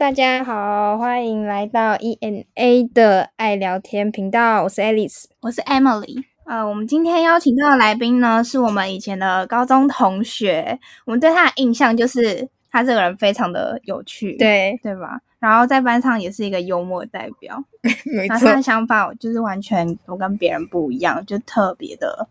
大家好，欢迎来到 ENA 的爱聊天频道，我是 Alice，我是 Emily。呃，我们今天邀请到的来宾呢，是我们以前的高中同学。我们对他的印象就是他这个人非常的有趣，对对吧？然后在班上也是一个幽默代表，没那他的想法就是完全都跟别人不一样，就特别的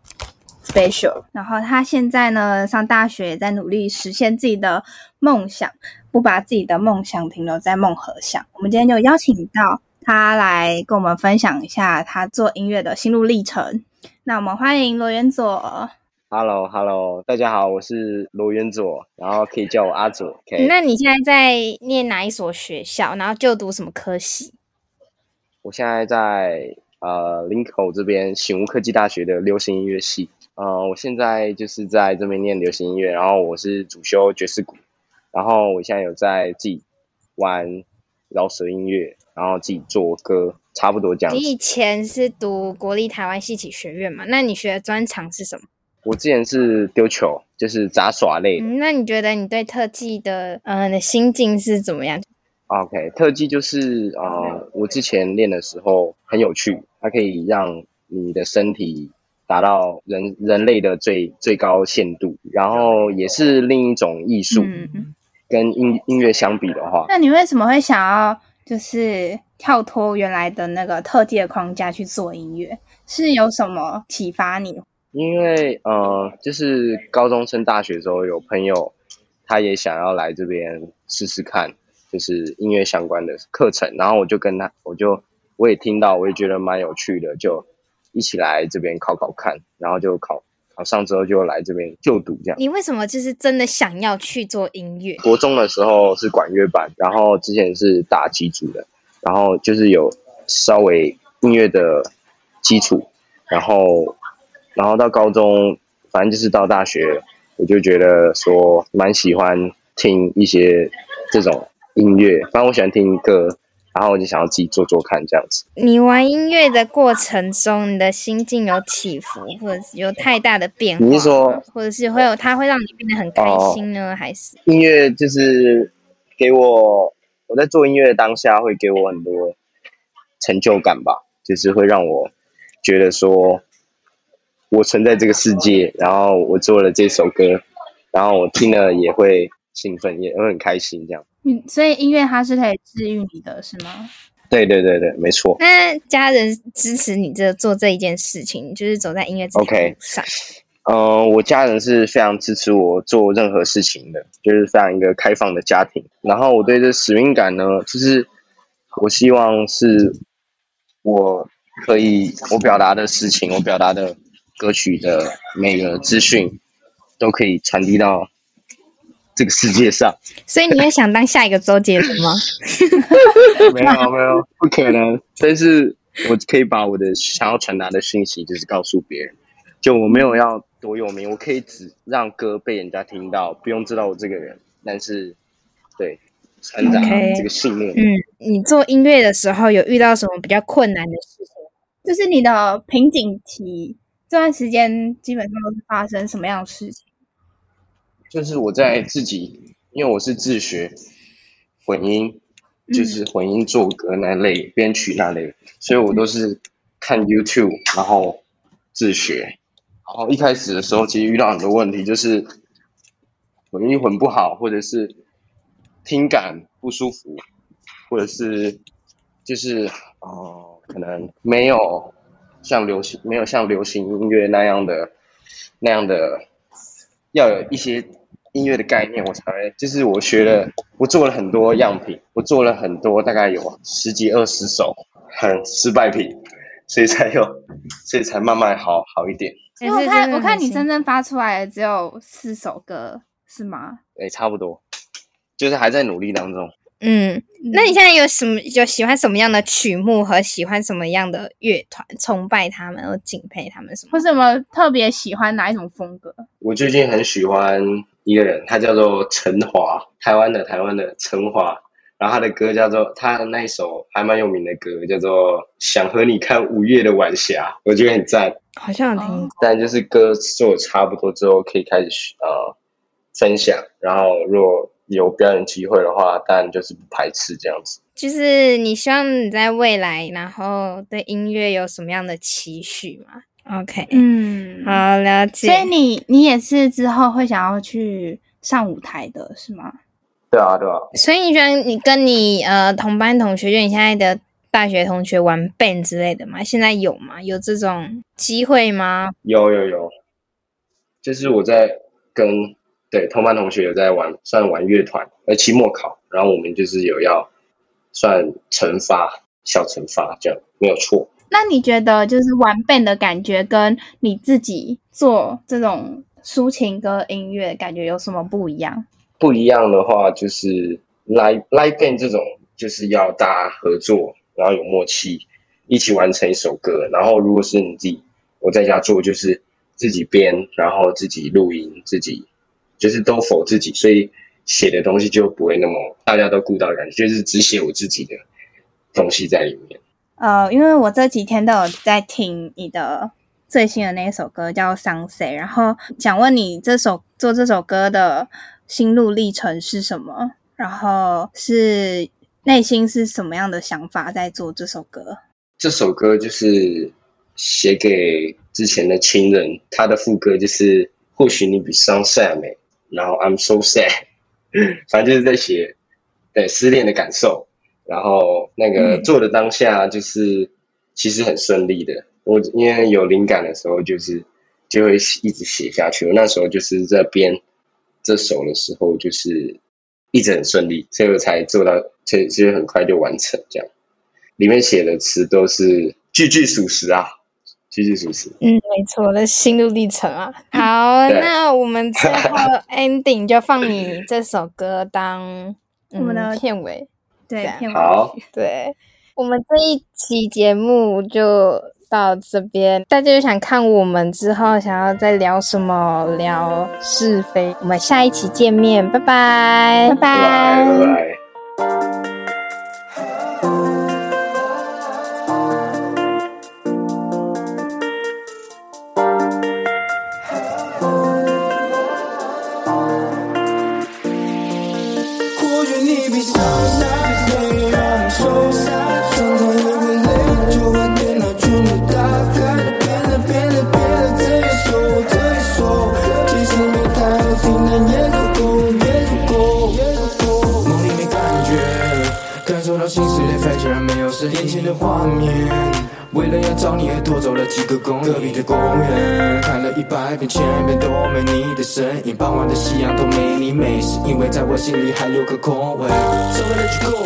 special。然后他现在呢，上大学也在努力实现自己的梦想，不把自己的梦想停留在梦和想。我们今天就邀请到他来跟我们分享一下他做音乐的心路历程。那我们欢迎罗元佐。Hello，Hello，大家好，我是罗元佐，然后可以叫我阿佐。那你现在在念哪一所学校？然后就读什么科系？我现在在呃林口这边醒悟科技大学的流行音乐系。呃，我现在就是在这边念流行音乐，然后我是主修爵士鼓，然后我现在有在自己玩饶舌音乐，然后自己做歌，差不多这样子。你以前是读国立台湾戏曲学院嘛？那你学的专长是什么？我之前是丢球，就是杂耍类。嗯，那你觉得你对特技的嗯、呃的心境是怎么样？OK，特技就是呃，我之前练的时候很有趣，它可以让你的身体达到人人类的最最高限度，然后也是另一种艺术。跟音音乐相比的话，那你为什么会想要就是跳脱原来的那个特技的框架去做音乐？是有什么启发你？因为呃，就是高中升大学的时候，有朋友他也想要来这边试试看，就是音乐相关的课程，然后我就跟他，我就我也听到，我也觉得蛮有趣的，就一起来这边考考看，然后就考考上之后就来这边就读这样。你为什么就是真的想要去做音乐？国中的时候是管乐班，然后之前是打击组的，然后就是有稍微音乐的基础，然后然后到高中，反正就是到大学，我就觉得说蛮喜欢听一些这种音乐，反正我喜欢听歌，然后我就想要自己做做看这样子。你玩音乐的过程中，你的心境有起伏，或者是有太大的变化？你是说或者是会有它会让你变得很开心呢，还是音乐就是给我我在做音乐的当下会给我很多成就感吧，就是会让我觉得说我存在这个世界，然后我做了这首歌，然后我听了也会兴奋，也会很开心这样。嗯，所以音乐它是可以治愈你的，是吗？对对对对，没错。那家人支持你这做这一件事情，就是走在音乐这条 OK 路上。嗯、我家人是非常支持我做任何事情的，就是非常一个开放的家庭。然后我对这使命感呢，就是我希望是我可以我表达的事情，我表达的歌曲的每个资讯，都可以传递到这个世界上。所以你会想当下一个周杰伦吗？没有没有，不可能。但是我可以把我的想要传达的信息，就是告诉别人。就我没有要多有名，我可以只让歌被人家听到，不用知道我这个人，但是对成长这个信念。嗯，你做音乐的时候有遇到什么比较困难的事情？就是你的瓶颈期这段时间基本上都是发生什么样的事情？就是我在自己，因为我是自学混音，就是混音做歌那类、编曲那类，所以我都是看 YouTube，然后自学。然后一开始的时候，其实遇到很多问题，就是混音混不好，或者是听感不舒服，或者是就是哦、呃可能没有像流行没有像流行音乐那样的那样的要有一些音乐的概念，我才会就是我学了，我做了很多样品，我做了很多，大概有十几二十首很失败品，所以才有，所以才慢慢好好一点。因为我看我看你真真正发出来的只有四首歌，是吗？诶，差不多，就是还在努力当中。嗯，那你现在有什么有喜欢什么样的曲目和喜欢什么样的乐团，崇拜他们或敬佩他们什么？或什么特别喜欢哪一种风格？我最近很喜欢一个人，他叫做陈华，台湾的台湾的陈华，然后他的歌叫做他的那一首还蛮有名的歌，叫做《想和你看五月的晚霞》，我觉得很赞。好像有听过。但就是歌做得差不多之后，可以开始呃分享，然后如果有表演机会的话，当然就是不排斥这样子。就是你希望你在未来，然后对音乐有什么样的期许吗？OK，嗯，好了解。所以你你也是之后会想要去上舞台的是吗？对啊，对啊。所以你觉得你跟你呃同班同学，就你现在的大学同学玩 band 之类的吗？现在有吗？有这种机会吗？有有有，就是我在跟对同班同学有在玩，算玩乐团，呃，期末考，然后我们就是有要算惩罚，小惩罚这样，没有错。那你觉得就是玩 band 的感觉，跟你自己做这种抒情歌音乐感觉有什么不一样？不一样的话，就是 live live band 这种，就是要大家合作，然后有默契，一起完成一首歌。然后如果是你自己，我在家做，就是自己编，然后自己录音，自己就是都否自己，所以写的东西就不会那么大家都顾到的感觉，就是只写我自己的东西在里面。呃，因为我这几天都有在听你的最新的那一首歌，叫《Sunset》，然后想问你这首做这首歌的心路历程是什么？然后是内心是什么样的想法在做这首歌？这首歌就是写给之前的亲人，他的副歌就是“或许你比 sunset 美”，然后 I'm so sad，反正就是在写对失恋的感受。然后那个嗯做的当下就是其实很顺利的，我因为有灵感的时候就是就会一直写下去。我那时候就是在编这首的时候，就是一直很顺利，所以我才做到，所以所以很快就完成这样。里面写的词都是句句属实啊，句句属实。嗯，没错，我的心路历程啊。好，那我们最后 ending 就放你这首歌当我们的嗯片尾。对好曲对，我们这一期节目就到这边。大家有想看我们之后想要再聊什么，聊是非，我们下一期见面，拜拜，拜拜拜拜拜。前的画面。为了要找你而多走了几个公里，隔壁的公园看了一百遍千遍都没你的身影，傍晚的夕阳都没你美，是因为在我心里还留个空位。So I let you go，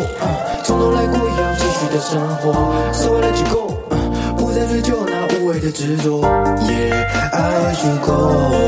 从头来过一样继续的生活。So I let you go，不再追究那无谓的执着。Yeah，I let you go。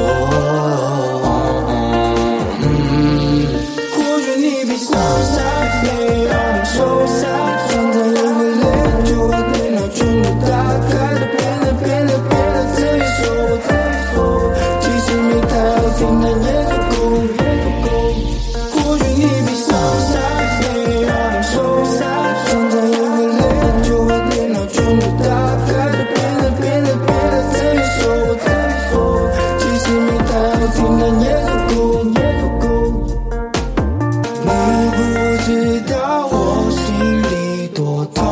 痛，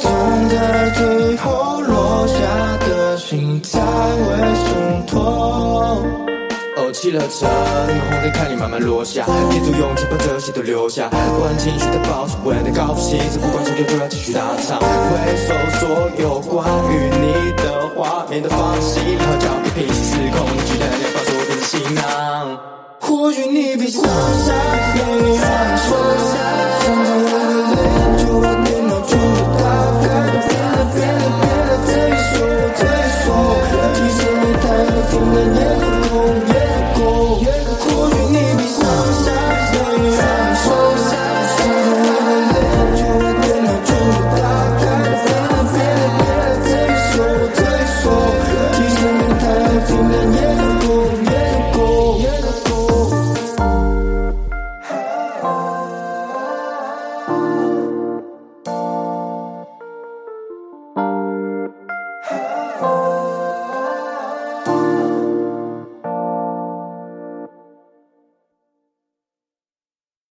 总在最后落下的心才会松脱。哦，起了车，霓虹灯看你慢慢落下，憋住勇气把这些都留下，不安情绪的保持，稳的高兴，这不管输球就要继续打场。回首所有关于你的画面的放弃，然后交给平行时空，你去的两把所变的行囊囊。或许你比上山美让你受伤，常常